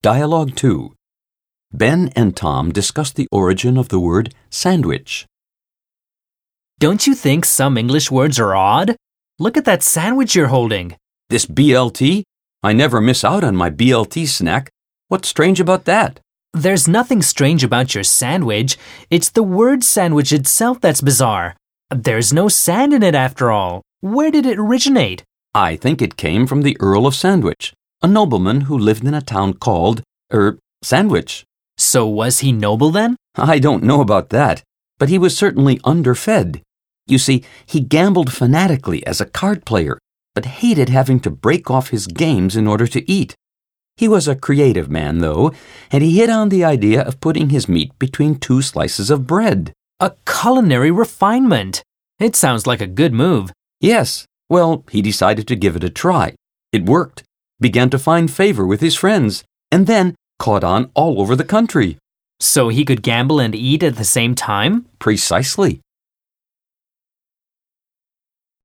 Dialogue 2. Ben and Tom discuss the origin of the word sandwich. Don't you think some English words are odd? Look at that sandwich you're holding. This BLT? I never miss out on my BLT snack. What's strange about that? There's nothing strange about your sandwich. It's the word sandwich itself that's bizarre. There's no sand in it after all. Where did it originate? I think it came from the Earl of Sandwich, a nobleman who lived in a town called, er, Sandwich. So was he noble then? I don't know about that, but he was certainly underfed. You see, he gambled fanatically as a card player, but hated having to break off his games in order to eat. He was a creative man, though, and he hit on the idea of putting his meat between two slices of bread. A culinary refinement. It sounds like a good move. Yes, well, he decided to give it a try. It worked, began to find favor with his friends, and then caught on all over the country. So he could gamble and eat at the same time? Precisely.